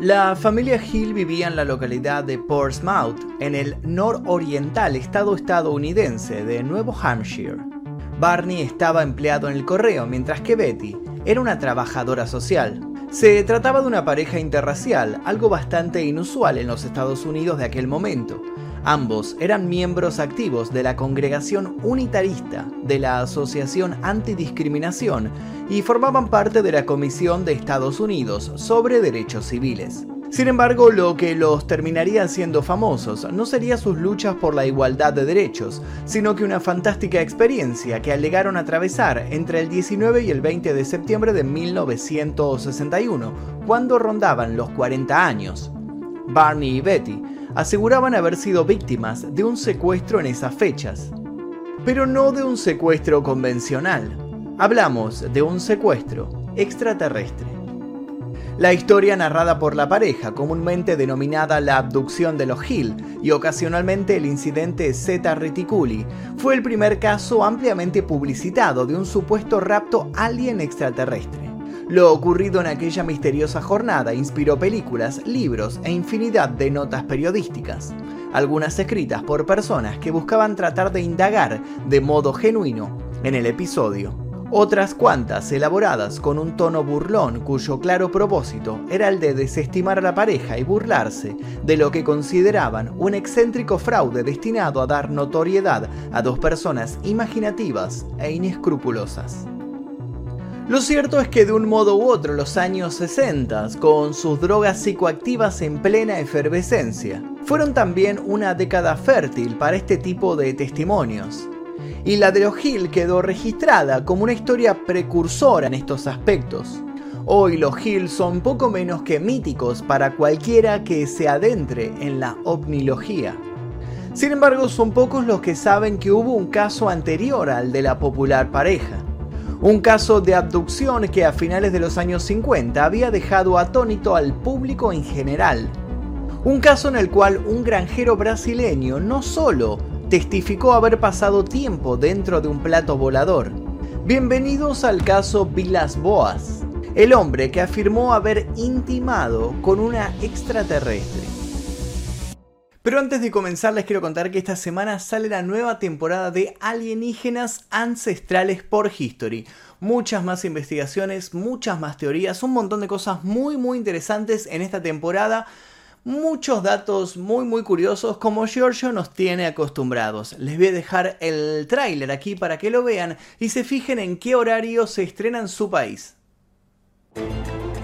La familia Hill vivía en la localidad de Portsmouth, en el nororiental estado estadounidense de Nuevo Hampshire. Barney estaba empleado en el correo, mientras que Betty era una trabajadora social. Se trataba de una pareja interracial, algo bastante inusual en los Estados Unidos de aquel momento. Ambos eran miembros activos de la congregación unitarista de la Asociación Antidiscriminación y formaban parte de la Comisión de Estados Unidos sobre Derechos Civiles. Sin embargo, lo que los terminaría haciendo famosos no sería sus luchas por la igualdad de derechos, sino que una fantástica experiencia que alegaron atravesar entre el 19 y el 20 de septiembre de 1961, cuando rondaban los 40 años. Barney y Betty aseguraban haber sido víctimas de un secuestro en esas fechas, pero no de un secuestro convencional. Hablamos de un secuestro extraterrestre. La historia narrada por la pareja, comúnmente denominada la abducción de los Hill y ocasionalmente el incidente Zeta Reticuli, fue el primer caso ampliamente publicitado de un supuesto rapto alien extraterrestre. Lo ocurrido en aquella misteriosa jornada inspiró películas, libros e infinidad de notas periodísticas, algunas escritas por personas que buscaban tratar de indagar de modo genuino en el episodio otras cuantas elaboradas con un tono burlón cuyo claro propósito era el de desestimar a la pareja y burlarse de lo que consideraban un excéntrico fraude destinado a dar notoriedad a dos personas imaginativas e inescrupulosas. Lo cierto es que de un modo u otro los años 60, con sus drogas psicoactivas en plena efervescencia, fueron también una década fértil para este tipo de testimonios y la de O'Hill quedó registrada como una historia precursora en estos aspectos. Hoy los Hill son poco menos que míticos para cualquiera que se adentre en la ovnilogía. Sin embargo, son pocos los que saben que hubo un caso anterior al de la popular pareja. Un caso de abducción que a finales de los años 50 había dejado atónito al público en general. Un caso en el cual un granjero brasileño no solo testificó haber pasado tiempo dentro de un plato volador. Bienvenidos al caso Vilas Boas, el hombre que afirmó haber intimado con una extraterrestre. Pero antes de comenzar les quiero contar que esta semana sale la nueva temporada de Alienígenas Ancestrales por History. Muchas más investigaciones, muchas más teorías, un montón de cosas muy muy interesantes en esta temporada muchos datos muy muy curiosos como Giorgio nos tiene acostumbrados. Les voy a dejar el tráiler aquí para que lo vean y se fijen en qué horario se estrena en su país.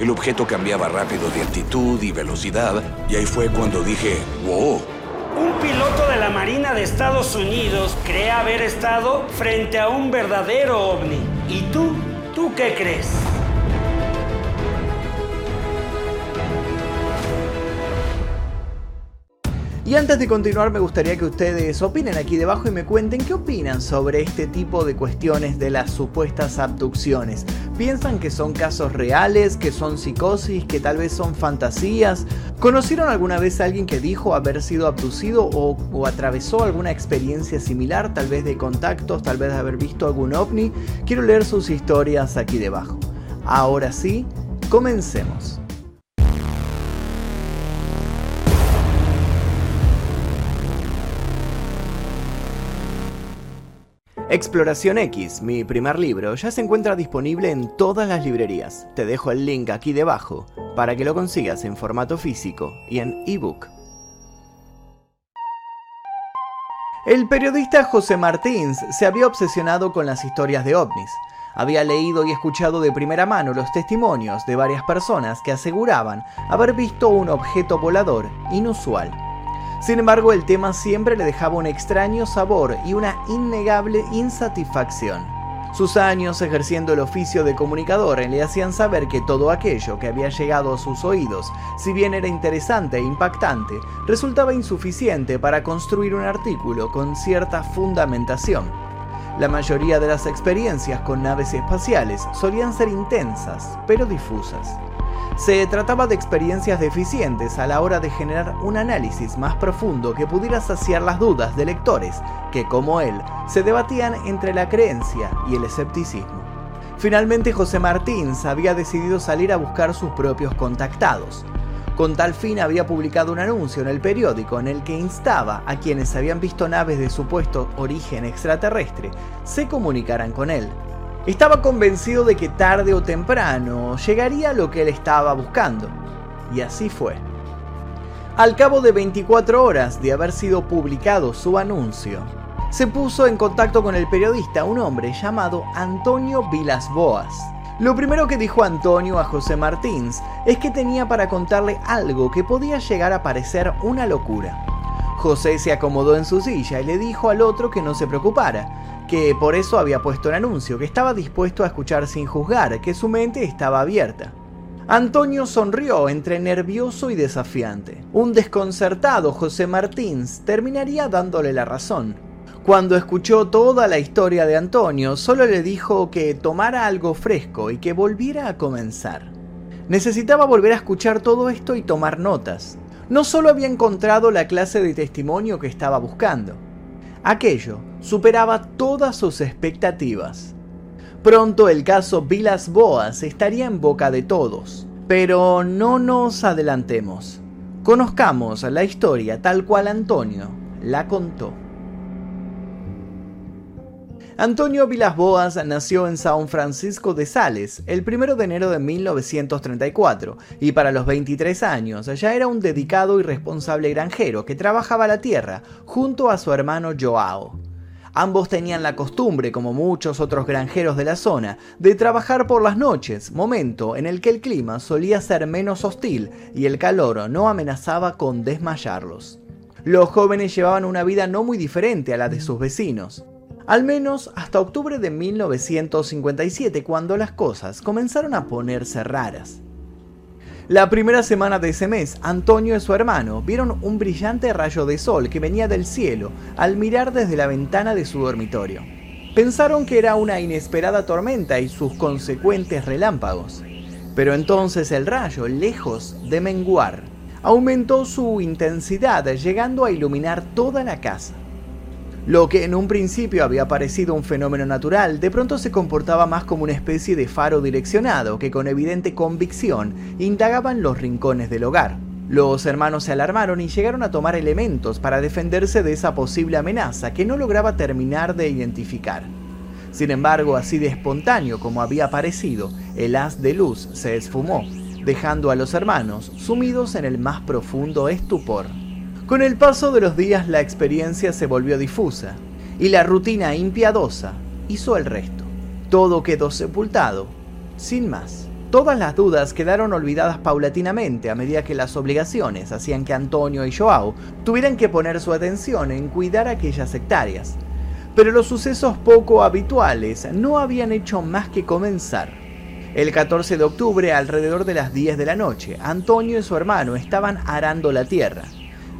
El objeto cambiaba rápido de altitud y velocidad y ahí fue cuando dije, wow. Un piloto de la Marina de Estados Unidos cree haber estado frente a un verdadero ovni. ¿Y tú? ¿Tú qué crees? Y antes de continuar me gustaría que ustedes opinen aquí debajo y me cuenten qué opinan sobre este tipo de cuestiones de las supuestas abducciones. ¿Piensan que son casos reales, que son psicosis, que tal vez son fantasías? ¿Conocieron alguna vez a alguien que dijo haber sido abducido o, atravesó alguna experiencia similar, tal vez de contactos, tal vez de haber visto algún ovni? Quiero leer sus historias aquí debajo. Ahora sí, comencemos. Exploración X, mi primer libro, ya se encuentra disponible en todas las librerías. Te dejo el link aquí debajo para que lo consigas en formato físico y en ebook. El periodista José Martins se había obsesionado con las historias de ovnis. Había leído y escuchado de primera mano los testimonios de varias personas que aseguraban haber visto un objeto volador inusual. Sin embargo, el tema siempre le dejaba un extraño sabor y una innegable insatisfacción. Sus años ejerciendo el oficio de comunicador le hacían saber que todo aquello que había llegado a sus oídos, si bien era interesante e impactante, resultaba insuficiente para construir un artículo con cierta fundamentación. La mayoría de las experiencias con naves espaciales solían ser intensas, pero difusas. Se trataba de experiencias deficientes a la hora de generar un análisis más profundo que pudiera saciar las dudas de lectores que, como él, se debatían entre la creencia y el escepticismo. Finalmente José Martins había decidido salir a buscar sus propios contactados. Con tal fin había publicado un anuncio en el periódico en el que instaba a quienes habían visto naves de supuesto origen extraterrestre se comunicaran con él. Estaba convencido de que tarde o temprano llegaría lo que él estaba buscando. Y así fue. Al cabo de 24 horas de haber sido publicado su anuncio, se puso en contacto con el periodista un hombre llamado Antonio Vilas Boas. Lo primero que dijo Antonio a José Martins es que tenía para contarle algo que podía llegar a parecer una locura. José se acomodó en su silla y le dijo al otro que no se preocupara, que por eso había puesto el anuncio, que estaba dispuesto a escuchar sin juzgar, que su mente estaba abierta. Antonio sonrió entre nervioso y desafiante. Un desconcertado José Martins terminaría dándole la razón. Cuando escuchó toda la historia de Antonio, solo le dijo que tomara algo fresco y que volviera a comenzar. Necesitaba volver a escuchar todo esto y tomar notas. No solo había encontrado la clase de testimonio que estaba buscando, aquello superaba todas sus expectativas. Pronto el caso Vilas Boas estaría en boca de todos. Pero no nos adelantemos. Conozcamos la historia tal cual Antonio la contó. Antonio Vilas Boas nació en San Francisco de Sales el 1 de enero de 1934 y para los 23 años ya era un dedicado y responsable granjero que trabajaba la tierra junto a su hermano Joao. Ambos tenían la costumbre, como muchos otros granjeros de la zona, de trabajar por las noches, momento en el que el clima solía ser menos hostil y el calor no amenazaba con desmayarlos. Los jóvenes llevaban una vida no muy diferente a la de sus vecinos, al menos hasta octubre de 1957 cuando las cosas comenzaron a ponerse raras. La primera semana de ese mes, Antonio y su hermano vieron un brillante rayo de sol que venía del cielo al mirar desde la ventana de su dormitorio. Pensaron que era una inesperada tormenta y sus consecuentes relámpagos. Pero entonces el rayo, lejos de menguar, aumentó su intensidad llegando a iluminar toda la casa. Lo que en un principio había parecido un fenómeno natural, de pronto se comportaba más como una especie de faro direccionado que con evidente convicción indagaban los rincones del hogar. Los hermanos se alarmaron y llegaron a tomar elementos para defenderse de esa posible amenaza que no lograba terminar de identificar. Sin embargo, así de espontáneo como había parecido, el haz de luz se esfumó, dejando a los hermanos sumidos en el más profundo estupor. Con el paso de los días la experiencia se volvió difusa y la rutina impiadosa hizo el resto. Todo quedó sepultado, sin más. Todas las dudas quedaron olvidadas paulatinamente a medida que las obligaciones hacían que Antonio y Joao tuvieran que poner su atención en cuidar aquellas hectáreas. Pero los sucesos poco habituales no habían hecho más que comenzar. El 14 de octubre, alrededor de las 10 de la noche, Antonio y su hermano estaban arando la tierra.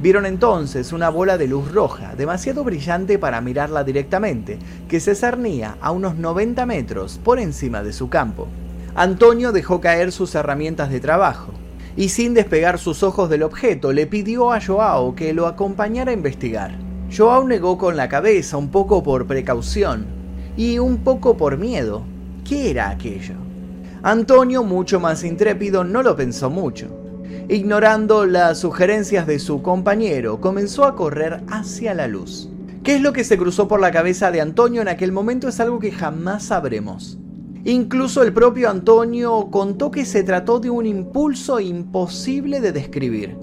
Vieron entonces una bola de luz roja, demasiado brillante para mirarla directamente, que se cernía a unos 90 metros por encima de su campo. Antonio dejó caer sus herramientas de trabajo y sin despegar sus ojos del objeto le pidió a Joao que lo acompañara a investigar. Joao negó con la cabeza un poco por precaución y un poco por miedo. ¿Qué era aquello? Antonio, mucho más intrépido, no lo pensó mucho ignorando las sugerencias de su compañero, comenzó a correr hacia la luz. ¿Qué es lo que se cruzó por la cabeza de Antonio en aquel momento? Es algo que jamás sabremos. Incluso el propio Antonio contó que se trató de un impulso imposible de describir.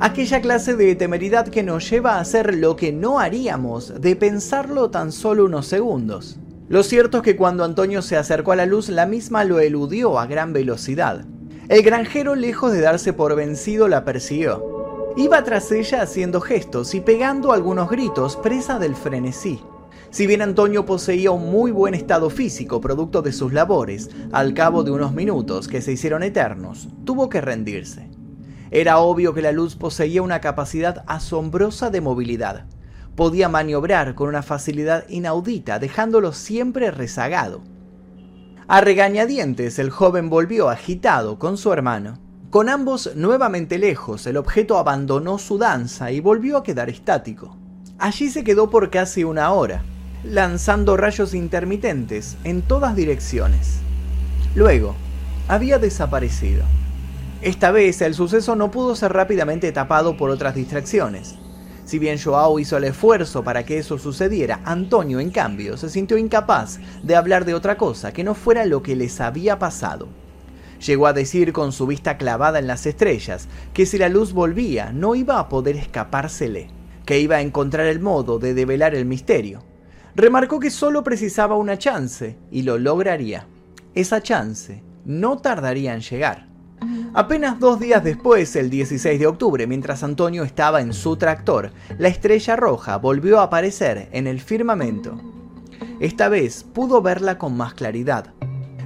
Aquella clase de temeridad que nos lleva a hacer lo que no haríamos de pensarlo tan solo unos segundos. Lo cierto es que cuando Antonio se acercó a la luz, la misma lo eludió a gran velocidad. El granjero, lejos de darse por vencido, la persiguió. Iba tras ella haciendo gestos y pegando algunos gritos, presa del frenesí. Si bien Antonio poseía un muy buen estado físico producto de sus labores, al cabo de unos minutos que se hicieron eternos, tuvo que rendirse. Era obvio que la luz poseía una capacidad asombrosa de movilidad. Podía maniobrar con una facilidad inaudita, dejándolo siempre rezagado. A regañadientes el joven volvió agitado con su hermano. Con ambos nuevamente lejos, el objeto abandonó su danza y volvió a quedar estático. Allí se quedó por casi una hora, lanzando rayos intermitentes en todas direcciones. Luego, había desaparecido. Esta vez el suceso no pudo ser rápidamente tapado por otras distracciones. Si bien Joao hizo el esfuerzo para que eso sucediera, Antonio, en cambio, se sintió incapaz de hablar de otra cosa que no fuera lo que les había pasado. Llegó a decir con su vista clavada en las estrellas que si la luz volvía no iba a poder escapársele, que iba a encontrar el modo de develar el misterio. Remarcó que solo precisaba una chance y lo lograría. Esa chance no tardaría en llegar. Apenas dos días después, el 16 de octubre, mientras Antonio estaba en su tractor, la estrella roja volvió a aparecer en el firmamento. Esta vez pudo verla con más claridad.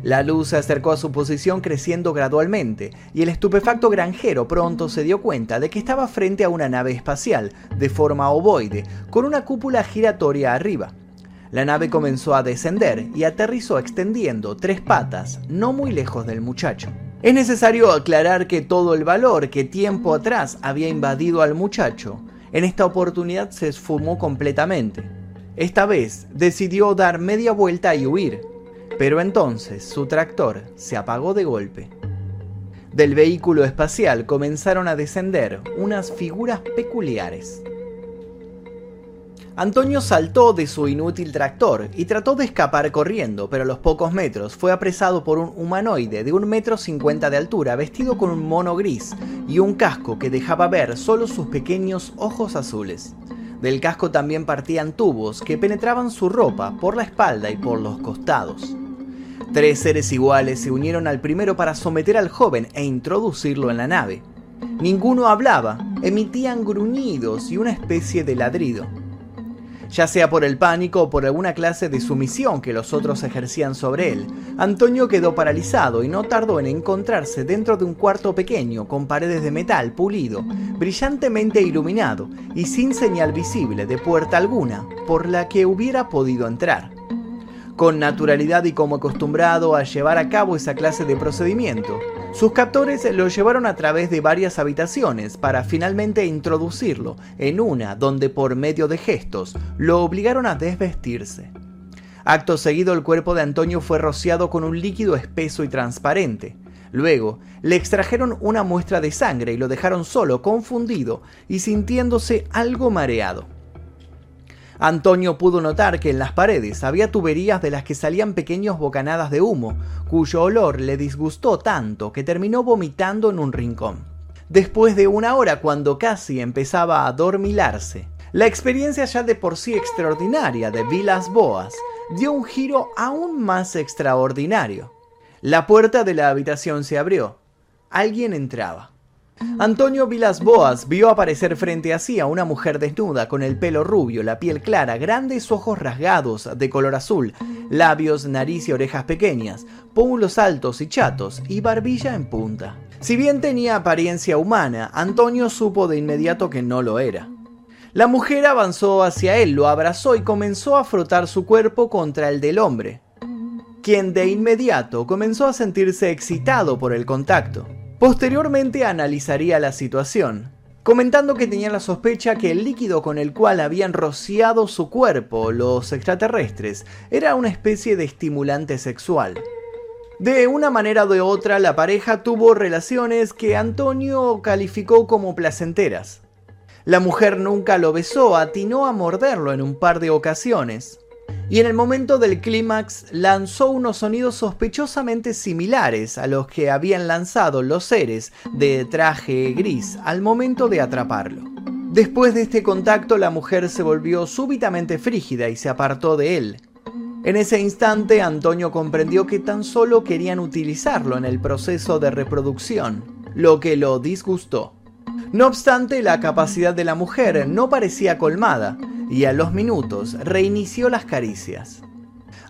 La luz se acercó a su posición creciendo gradualmente, y el estupefacto granjero pronto se dio cuenta de que estaba frente a una nave espacial, de forma ovoide, con una cúpula giratoria arriba. La nave comenzó a descender y aterrizó extendiendo tres patas, no muy lejos del muchacho. Es necesario aclarar que todo el valor que tiempo atrás había invadido al muchacho, en esta oportunidad se esfumó completamente. Esta vez decidió dar media vuelta y huir, pero entonces su tractor se apagó de golpe. Del vehículo espacial comenzaron a descender unas figuras peculiares. Antonio saltó de su inútil tractor y trató de escapar corriendo, pero a los pocos metros fue apresado por un humanoide de un metro cincuenta de altura vestido con un mono gris y un casco que dejaba ver solo sus pequeños ojos azules. Del casco también partían tubos que penetraban su ropa por la espalda y por los costados. Tres seres iguales se unieron al primero para someter al joven e introducirlo en la nave. Ninguno hablaba, emitían gruñidos y una especie de ladrido ya sea por el pánico o por alguna clase de sumisión que los otros ejercían sobre él. Antonio quedó paralizado y no tardó en encontrarse dentro de un cuarto pequeño con paredes de metal pulido, brillantemente iluminado y sin señal visible de puerta alguna por la que hubiera podido entrar. Con naturalidad y como acostumbrado a llevar a cabo esa clase de procedimiento, sus captores lo llevaron a través de varias habitaciones para finalmente introducirlo en una donde por medio de gestos lo obligaron a desvestirse. Acto seguido el cuerpo de Antonio fue rociado con un líquido espeso y transparente. Luego le extrajeron una muestra de sangre y lo dejaron solo, confundido y sintiéndose algo mareado. Antonio pudo notar que en las paredes había tuberías de las que salían pequeños bocanadas de humo, cuyo olor le disgustó tanto que terminó vomitando en un rincón. Después de una hora, cuando casi empezaba a dormilarse, la experiencia ya de por sí extraordinaria de Vilas Boas dio un giro aún más extraordinario. La puerta de la habitación se abrió. Alguien entraba. Antonio Vilas Boas vio aparecer frente a sí a una mujer desnuda con el pelo rubio, la piel clara, grandes ojos rasgados de color azul, labios, nariz y orejas pequeñas, pómulos altos y chatos y barbilla en punta. Si bien tenía apariencia humana, Antonio supo de inmediato que no lo era. La mujer avanzó hacia él, lo abrazó y comenzó a frotar su cuerpo contra el del hombre, quien de inmediato comenzó a sentirse excitado por el contacto. Posteriormente analizaría la situación, comentando que tenía la sospecha que el líquido con el cual habían rociado su cuerpo los extraterrestres era una especie de estimulante sexual. De una manera o de otra, la pareja tuvo relaciones que Antonio calificó como placenteras. La mujer nunca lo besó, atinó a morderlo en un par de ocasiones, y en el momento del clímax lanzó unos sonidos sospechosamente similares a los que habían lanzado los seres de traje gris al momento de atraparlo. Después de este contacto la mujer se volvió súbitamente frígida y se apartó de él. En ese instante Antonio comprendió que tan solo querían utilizarlo en el proceso de reproducción, lo que lo disgustó. No obstante, la capacidad de la mujer no parecía colmada, y a los minutos reinició las caricias.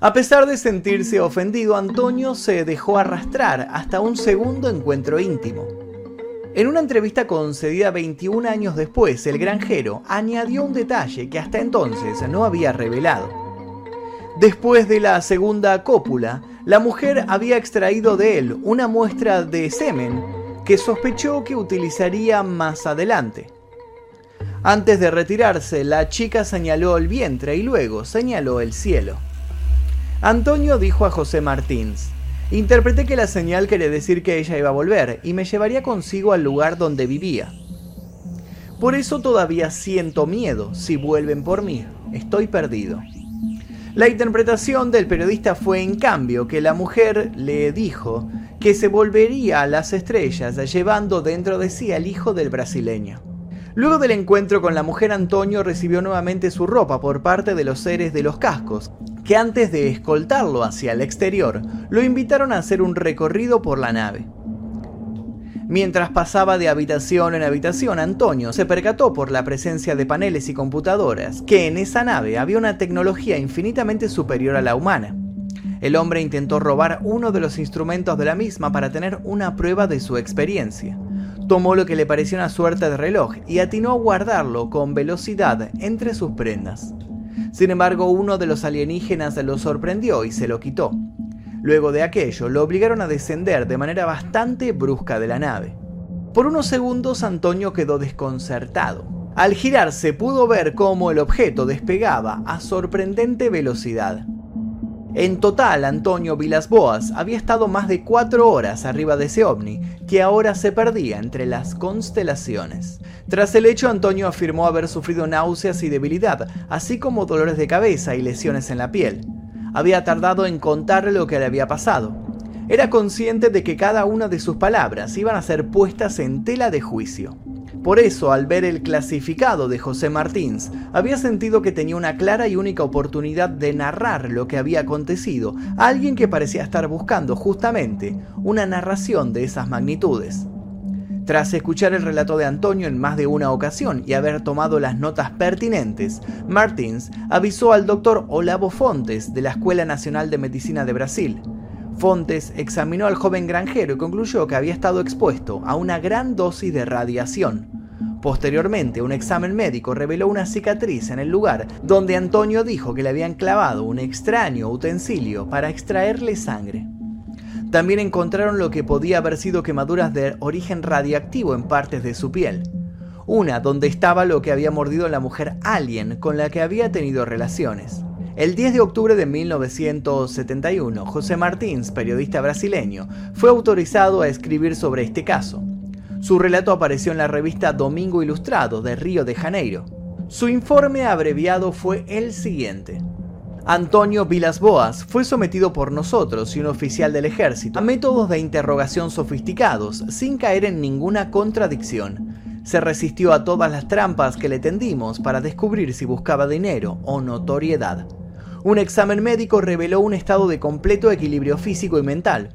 A pesar de sentirse ofendido, Antonio se dejó arrastrar hasta un segundo encuentro íntimo. En una entrevista concedida 21 años después, el granjero añadió un detalle que hasta entonces no había revelado. Después de la segunda cópula, la mujer había extraído de él una muestra de semen que sospechó que utilizaría más adelante. Antes de retirarse, la chica señaló el vientre y luego señaló el cielo. Antonio dijo a José Martins, Interpreté que la señal quería decir que ella iba a volver y me llevaría consigo al lugar donde vivía. Por eso todavía siento miedo si vuelven por mí. Estoy perdido. La interpretación del periodista fue en cambio que la mujer le dijo que se volvería a las estrellas llevando dentro de sí al hijo del brasileño. Luego del encuentro con la mujer, Antonio recibió nuevamente su ropa por parte de los seres de los cascos, que antes de escoltarlo hacia el exterior, lo invitaron a hacer un recorrido por la nave. Mientras pasaba de habitación en habitación, Antonio se percató por la presencia de paneles y computadoras que en esa nave había una tecnología infinitamente superior a la humana. El hombre intentó robar uno de los instrumentos de la misma para tener una prueba de su experiencia. Tomó lo que le pareció una suerte de reloj y atinó a guardarlo con velocidad entre sus prendas. Sin embargo, uno de los alienígenas lo sorprendió y se lo quitó. Luego de aquello, lo obligaron a descender de manera bastante brusca de la nave. Por unos segundos Antonio quedó desconcertado. Al girarse pudo ver cómo el objeto despegaba a sorprendente velocidad. En total, Antonio Vilas Boas había estado más de cuatro horas arriba de ese ovni, que ahora se perdía entre las constelaciones. Tras el hecho, Antonio afirmó haber sufrido náuseas y debilidad, así como dolores de cabeza y lesiones en la piel había tardado en contarle lo que le había pasado. Era consciente de que cada una de sus palabras iban a ser puestas en tela de juicio. Por eso, al ver el clasificado de José Martins, había sentido que tenía una clara y única oportunidad de narrar lo que había acontecido a alguien que parecía estar buscando justamente una narración de esas magnitudes. Tras escuchar el relato de Antonio en más de una ocasión y haber tomado las notas pertinentes, Martins avisó al doctor Olavo Fontes de la Escuela Nacional de Medicina de Brasil. Fontes examinó al joven granjero y concluyó que había estado expuesto a una gran dosis de radiación. Posteriormente, un examen médico reveló una cicatriz en el lugar donde Antonio dijo que le habían clavado un extraño utensilio para extraerle sangre. También encontraron lo que podía haber sido quemaduras de origen radiactivo en partes de su piel. Una donde estaba lo que había mordido la mujer alien con la que había tenido relaciones. El 10 de octubre de 1971, José Martins, periodista brasileño, fue autorizado a escribir sobre este caso. Su relato apareció en la revista Domingo Ilustrado de Río de Janeiro. Su informe abreviado fue el siguiente. Antonio Vilas Boas fue sometido por nosotros y un oficial del ejército a métodos de interrogación sofisticados, sin caer en ninguna contradicción. Se resistió a todas las trampas que le tendimos para descubrir si buscaba dinero o notoriedad. Un examen médico reveló un estado de completo equilibrio físico y mental.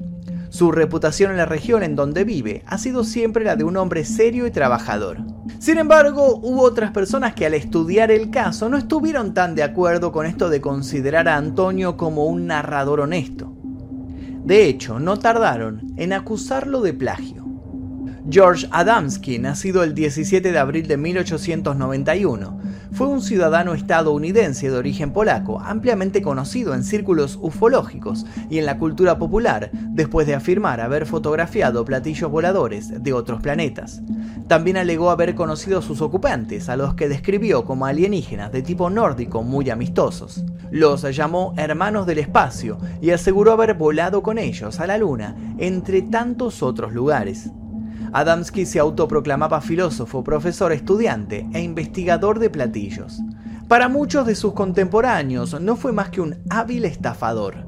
Su reputación en la región en donde vive ha sido siempre la de un hombre serio y trabajador. Sin embargo, hubo otras personas que al estudiar el caso no estuvieron tan de acuerdo con esto de considerar a Antonio como un narrador honesto. De hecho, no tardaron en acusarlo de plagio. George Adamski, nacido el 17 de abril de 1891, fue un ciudadano estadounidense de origen polaco, ampliamente conocido en círculos ufológicos y en la cultura popular, después de afirmar haber fotografiado platillos voladores de otros planetas. También alegó haber conocido a sus ocupantes, a los que describió como alienígenas de tipo nórdico muy amistosos. Los llamó hermanos del espacio y aseguró haber volado con ellos a la Luna, entre tantos otros lugares. Adamski se autoproclamaba filósofo, profesor, estudiante e investigador de platillos. Para muchos de sus contemporáneos no fue más que un hábil estafador.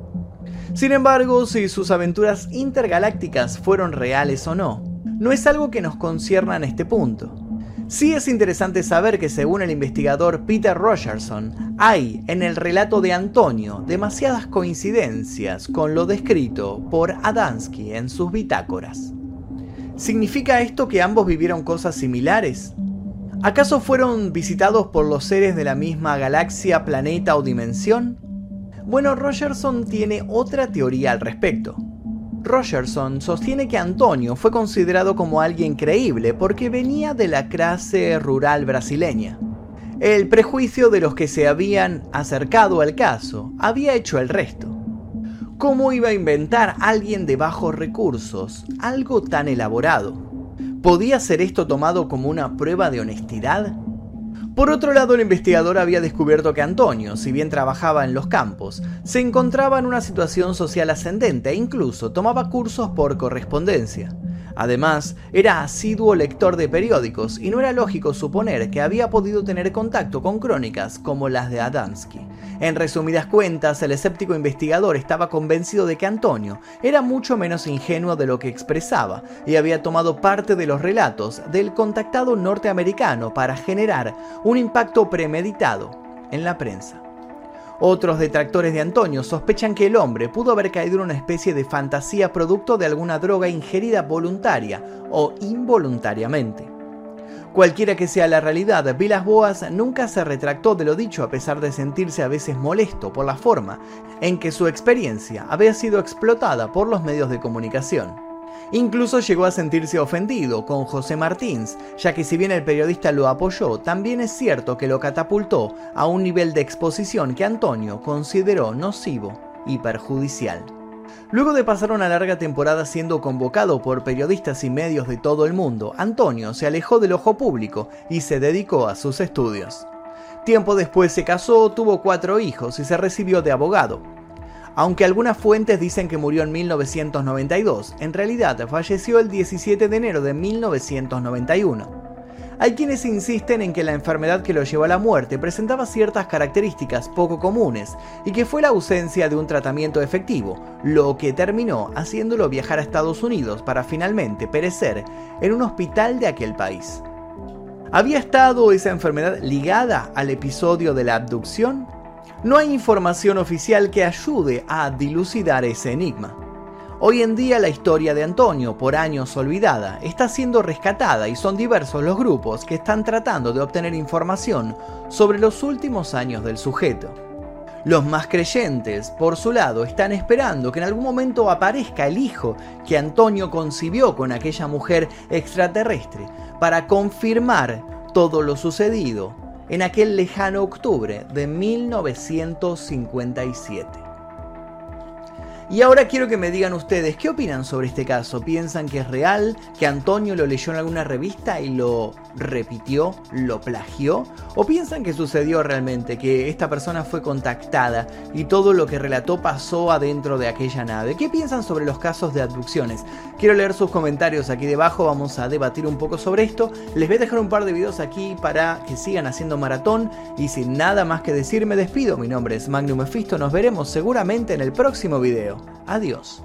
Sin embargo, si sus aventuras intergalácticas fueron reales o no, no es algo que nos concierna en este punto. Sí es interesante saber que según el investigador Peter Rogerson, hay en el relato de Antonio demasiadas coincidencias con lo descrito por Adamski en sus bitácoras. ¿Significa esto que ambos vivieron cosas similares? ¿Acaso fueron visitados por los seres de la misma galaxia, planeta o dimensión? Bueno, Rogerson tiene otra teoría al respecto. Rogerson sostiene que Antonio fue considerado como alguien creíble porque venía de la clase rural brasileña. El prejuicio de los que se habían acercado al caso había hecho el resto. ¿Cómo iba a inventar alguien de bajos recursos algo tan elaborado? ¿Podía ser esto tomado como una prueba de honestidad? Por otro lado, el investigador había descubierto que Antonio, si bien trabajaba en los campos, se encontraba en una situación social ascendente e incluso tomaba cursos por correspondencia. Además, era asiduo lector de periódicos y no era lógico suponer que había podido tener contacto con crónicas como las de Adansky. En resumidas cuentas, el escéptico investigador estaba convencido de que Antonio era mucho menos ingenuo de lo que expresaba y había tomado parte de los relatos del contactado norteamericano para generar un impacto premeditado en la prensa. Otros detractores de Antonio sospechan que el hombre pudo haber caído en una especie de fantasía producto de alguna droga ingerida voluntaria o involuntariamente. Cualquiera que sea la realidad, Vilas Boas nunca se retractó de lo dicho a pesar de sentirse a veces molesto por la forma en que su experiencia había sido explotada por los medios de comunicación. Incluso llegó a sentirse ofendido con José Martins, ya que si bien el periodista lo apoyó, también es cierto que lo catapultó a un nivel de exposición que Antonio consideró nocivo y perjudicial. Luego de pasar una larga temporada siendo convocado por periodistas y medios de todo el mundo, Antonio se alejó del ojo público y se dedicó a sus estudios. Tiempo después se casó, tuvo cuatro hijos y se recibió de abogado. Aunque algunas fuentes dicen que murió en 1992, en realidad falleció el 17 de enero de 1991. Hay quienes insisten en que la enfermedad que lo llevó a la muerte presentaba ciertas características poco comunes y que fue la ausencia de un tratamiento efectivo, lo que terminó haciéndolo viajar a Estados Unidos para finalmente perecer en un hospital de aquel país. ¿Había estado esa enfermedad ligada al episodio de la abducción? No hay información oficial que ayude a dilucidar ese enigma. Hoy en día la historia de Antonio, por años olvidada, está siendo rescatada y son diversos los grupos que están tratando de obtener información sobre los últimos años del sujeto. Los más creyentes, por su lado, están esperando que en algún momento aparezca el hijo que Antonio concibió con aquella mujer extraterrestre para confirmar todo lo sucedido en aquel lejano octubre de 1957. Y ahora quiero que me digan ustedes, ¿qué opinan sobre este caso? ¿Piensan que es real? ¿Que Antonio lo leyó en alguna revista y lo repitió, lo plagió? ¿O piensan que sucedió realmente, que esta persona fue contactada y todo lo que relató pasó adentro de aquella nave? ¿Qué piensan sobre los casos de abducciones? Quiero leer sus comentarios aquí debajo, vamos a debatir un poco sobre esto. Les voy a dejar un par de videos aquí para que sigan haciendo maratón y sin nada más que decir me despido. Mi nombre es Magnum Mephisto, nos veremos seguramente en el próximo video. Adiós.